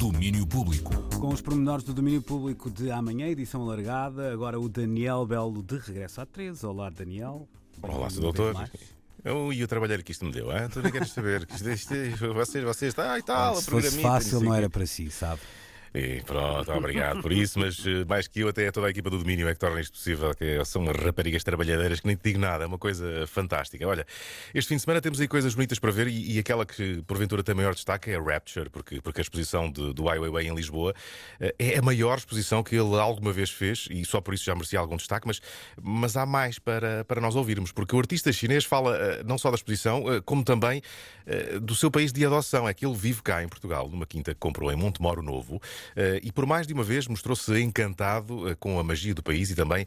Domínio Público. Com os pormenores do domínio público de amanhã, edição alargada, agora o Daniel Belo de regresso à 13. Olá, Daniel. Olá, Sr. Doutor. Eu e o trabalhar que isto me deu, hein? tu nem queres saber. que Isto, isto, isto, vocês, vocês, tá, e tal, Se a fosse fácil, não quê. era para si, sabe? E pronto, obrigado por isso, mas eh, mais que eu, até toda a equipa do domínio é que torna isto possível, que são raparigas trabalhadeiras que nem te digo nada, é uma coisa fantástica. Olha, este fim de semana temos aí coisas bonitas para ver e, e aquela que porventura tem maior destaque é a Rapture, porque, porque a exposição de- do Ai Weiwei em Lisboa eh, é a maior exposição que ele alguma vez fez e só por isso já merecia algum destaque, mas, mas há mais para, para nós ouvirmos, porque o artista chinês fala eh, não só da exposição, como também do seu país de adoção. É que ele vive cá em Portugal, numa quinta que comprou em Montemoro Novo, e por mais de uma vez mostrou-se encantado eh, com a magia do país e também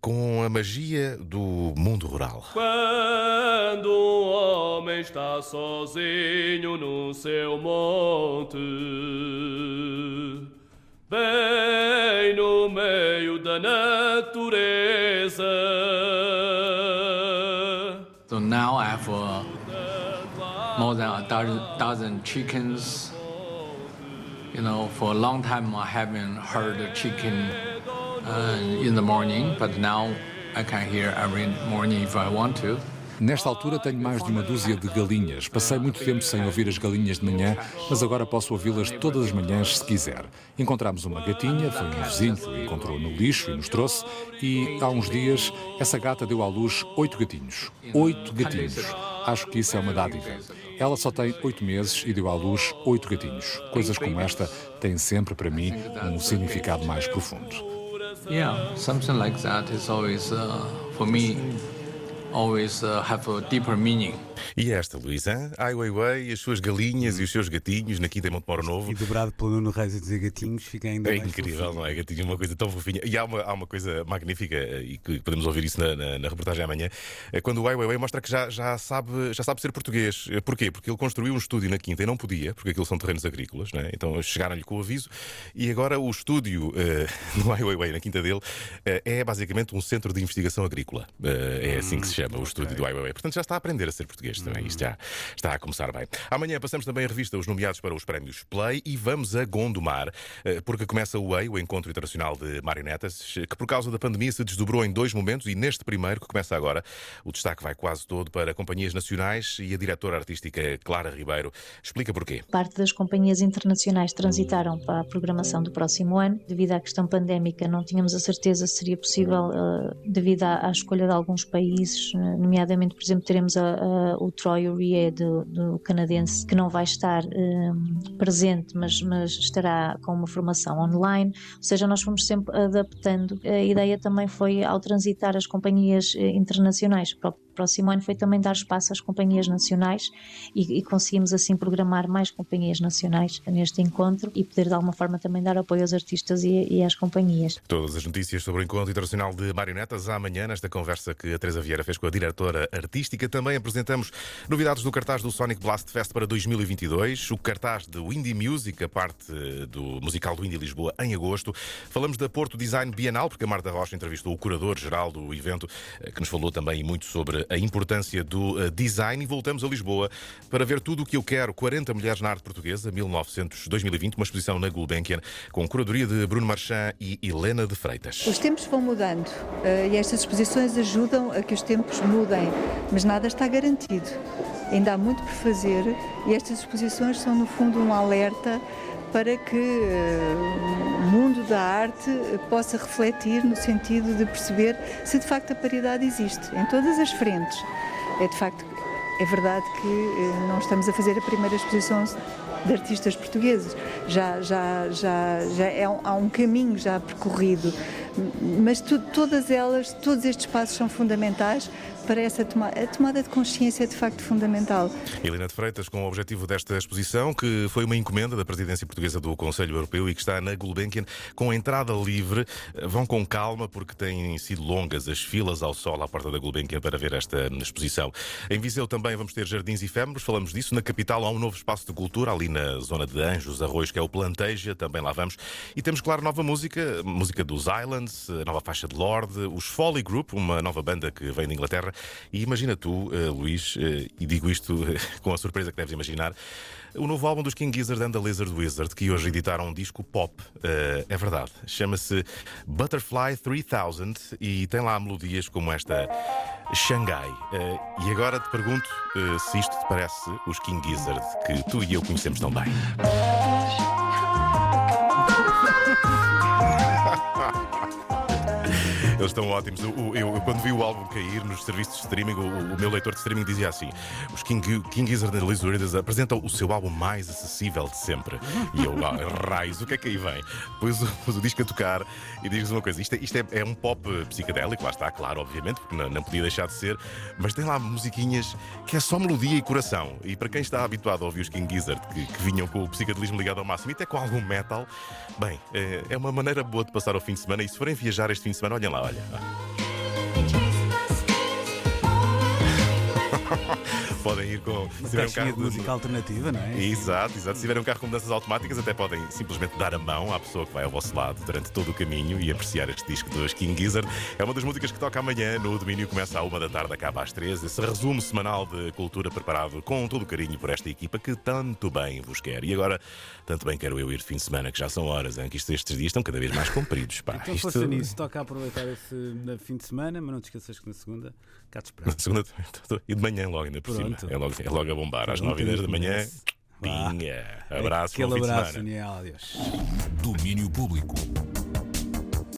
com a magia do mundo rural. Quando um homem está sozinho no seu monte, bem no meio da natureza. So now I have uh, more than a dozen, dozen chickens. You know, for a long time I haven't heard chicken uh, in the morning, but now I can hear every morning if I want to. Nesta altura tenho mais de uma dúzia de galinhas. Passei muito tempo sem ouvir as galinhas de manhã, mas agora posso ouvi-las todas as manhãs se quiser. Encontramos uma gatinha, foi um vizinho que encontrou no lixo e nos trouxe, e há uns dias essa gata deu à luz oito gatinhos. Oito gatinhos. Acho que isso é uma dádiva. Ela só tem oito meses e deu à luz oito gatinhos. Coisas como esta têm sempre para mim um significado mais profundo. Yeah, something like that is always, uh, for me, always uh, have a deeper meaning. E esta, Luísa, Ai Weiwei, as suas galinhas e os seus gatinhos na quinta em Montemoro Novo. E dobrado pelo Nuno Reis a dizer gatinhos, fica ainda É mais incrível, fofinho. não é? Gatinho, é uma coisa tão fofinha. E há uma, há uma coisa magnífica, eh, e que podemos ouvir isso na, na- na reportagem amanhã, é quando o Ai Weiwei mostra que já, já, sabe, já sabe ser português. Eh, Porquê? Porque ele construiu um estúdio na Quinta e não podia, porque aquilo são terrenos agrícolas, não é? Então chegaram-lhe com o aviso, e agora o estúdio eh, do Ai Weiwei na Quinta dele eh, é basicamente um centro de investigação agrícola. Eh, é assim que se chama, o estúdio do Ai Weiwei. Portanto já está a aprender a ser português também. Isto já está a começar bem. Amanhã passamos também a revista os nomeados para os prémios Play e vamos a Gondomar, eh, porque começa o EI, o Encontro Internacional de Marionetas, que por causa da pandemia se desdobrou em dois momentos e neste primeiro, que começa agora, o destaque vai quase todo para companhias nacionais e a diretora artística Clara Ribeiro explica porquê. Parte das companhias internacionais transitaram para a programação do próximo ano. Devido à questão pandémica, não tínhamos a certeza se seria possível, eh, devido à, escolha de alguns países, eh, nomeadamente, por exemplo, teremos a- o Troy Urié do, do canadense, que não vai estar eh, presente, mas, mas estará com uma formação online. Ou seja, nós fomos sempre adaptando. A ideia também foi, ao transitar as companhias eh, internacionais próximo ano, foi também dar espaço às companhias nacionais e, e conseguimos assim programar mais companhias nacionais neste encontro e poder de alguma forma também dar apoio aos artistas e, e às companhias. Todas as notícias sobre o Encontro Internacional de Marionetas amanhã, nesta conversa que a Teresa Vieira fez com a diretora artística. Também apresentamos novidades do cartaz do Sonic Blast Fest para 2022, o cartaz do Indie Music, a parte do musical do Indie Lisboa, em agosto. Falamos da Porto Design Bienal, porque a Marta Rocha entrevistou o curador-geral do evento, eh, que nos falou também muito sobre a importância do eh, design. E voltamos a Lisboa para ver tudo o que eu quero. 40 mulheres na arte portuguesa, 1900-2020, uma exposição na Gulbenkian, com curadoria de Bruno Marchand e Helena de Freitas. Os tempos vão mudando eh, e estas exposições ajudam a que os tempos mudem, mas nada está garantido. Ainda há muito por fazer e estas exposições são, no fundo, um alerta para que eh, o mundo da arte possa refletir no sentido de perceber se de facto a paridade existe em todas as frentes. É de facto é verdade que eh, não estamos a fazer a primeira exposição de artistas portugueses. Já, já, já, já é um, há um caminho já percorrido, mas tu- todas elas, todos estes passos são fundamentais para essa. A tomada de consciência é de facto fundamental. Helena de Freitas, com o objetivo desta exposição, que foi uma encomenda da presidência portuguesa do Conselho Europeu e que está na Gulbenkian, com entrada livre. Vão com calma, porque têm sido longas as filas ao sol à porta da Gulbenkian para ver esta exposição. Em Viseu também vamos ter jardins efêmeros, falamos disso. Na capital há um novo espaço de cultura, ali na zona de Anjos, Arroios, que é o Planteja, também lá vamos. E temos, claro, nova música, música dos Islands, nova faixa de Lorde, os Folly Group, uma nova banda que vem da Inglaterra, E imagina tu, uh, Luís, uh, e digo isto com a surpresa que deves imaginar, o novo álbum dos King Gizzard and the Lizard Wizard, que hoje editaram um disco pop, uh, é verdade. Chama-se Butterfly 3000 e tem lá melodias como esta Xangai. Uh, e agora te pergunto uh, se isto te parece os King Gizzard que tu e eu conhecemos tão bem. Eles estão ótimos. Eu, eu, eu, quando vi o álbum cair nos serviços de streaming, o, o meu leitor de streaming dizia assim: os King, King Gizzard and apresentam o seu álbum mais acessível de sempre. E eu, ah, raios, o que é que aí vem? Depois o, o disco a tocar e diz uma coisa: isto, é, isto é, é, um pop psicadélico, lá está, claro, obviamente, porque não, não, podia deixar de ser, mas tem lá musiquinhas que é só melodia e coração. E para quem está habituado a ouvir os King Gizzard, que, que vinham com o psicadelismo ligado ao máximo e até com algum metal, bem, é, é uma maneira boa de passar o fim de semana. E se forem viajar este fim de semana, olhem lá, olhem. podem ir com. Se tiver um carro de música alternativa, não é? Exato, exato. Se tiver um carro com mudanças automáticas, até podem simplesmente dar a mão à pessoa que vai ao vosso lado durante todo o caminho e apreciar este disco dos King Gizzard. É uma das músicas que toca amanhã no domínio, começa à uma da tarde, acaba às três. Esse resumo semanal de cultura preparado com todo o carinho por esta equipa que tanto bem vos quer. E agora, tanto bem quero eu ir de fim de semana, que já são horas, hein, que estes dias estão cada vez mais compridos. Pá. Então, Isto... fosse nisso, toca aproveitar esse fim de semana, mas não te esqueças que na segunda cá te esperamos. Na segunda e de manhã logo ainda por Pronto. cima. É logo, é logo a bombar. Às 9 e 10 da manhã. Pinha. Abraço, Aquele abraço, Daniel. Adeus. Domínio Público.